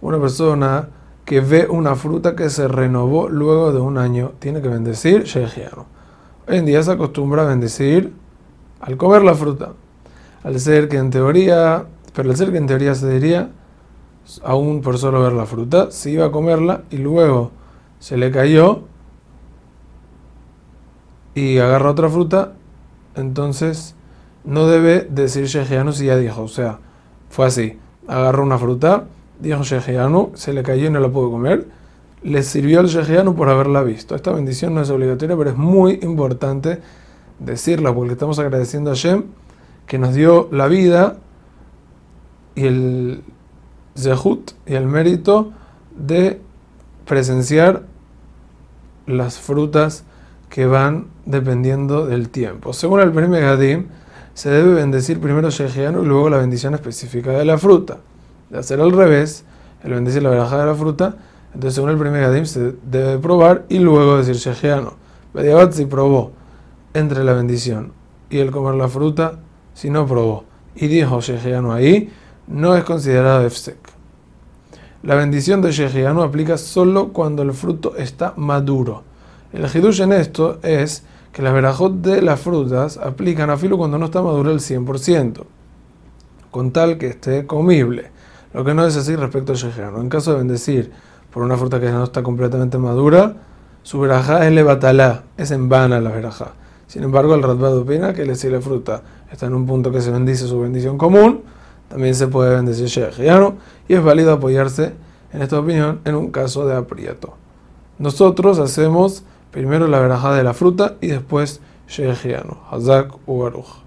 Una persona que ve una fruta que se renovó luego de un año, tiene que bendecir Shejiano. Hoy en día se acostumbra a bendecir al comer la fruta. Al ser que en teoría, pero al ser que en teoría se diría, aún por solo ver la fruta, si iba a comerla y luego se le cayó y agarra otra fruta, entonces no debe decir Shejiano si ya dijo. O sea, fue así. Agarró una fruta, dijo Shejiano, se le cayó y no la pudo comer. Le sirvió al Shejiano por haberla visto. Esta bendición no es obligatoria, pero es muy importante decirla porque estamos agradeciendo a Shem que nos dio la vida y el zehut y el mérito de presenciar las frutas que van dependiendo del tiempo. Según el primer Gadim, se debe bendecir primero Shejianu y luego la bendición específica de la fruta. De hacer al revés, el bendecir la veraja de la fruta, entonces según el primer Gadim se debe probar y luego decir Shejianu. Bediabat si probó entre la bendición y el comer la fruta, si no probó y dijo Shejianu ahí, no es considerado efsek. La bendición de Shejianu aplica solo cuando el fruto está maduro. El hidush en esto es que las verajot de las frutas aplican a filo cuando no está maduro el 100%, con tal que esté comible. Lo que no es así respecto al shejiano. En caso de bendecir por una fruta que no está completamente madura, su verajá es levatalá, es en vana la verajá. Sin embargo, el Radbad opina que si la fruta está en un punto que se bendice su bendición común, también se puede bendecir shejiano y es válido apoyarse en esta opinión en un caso de aprieto. Nosotros hacemos primero la verajá de la fruta y después Shejiano, Hazak u Baruch.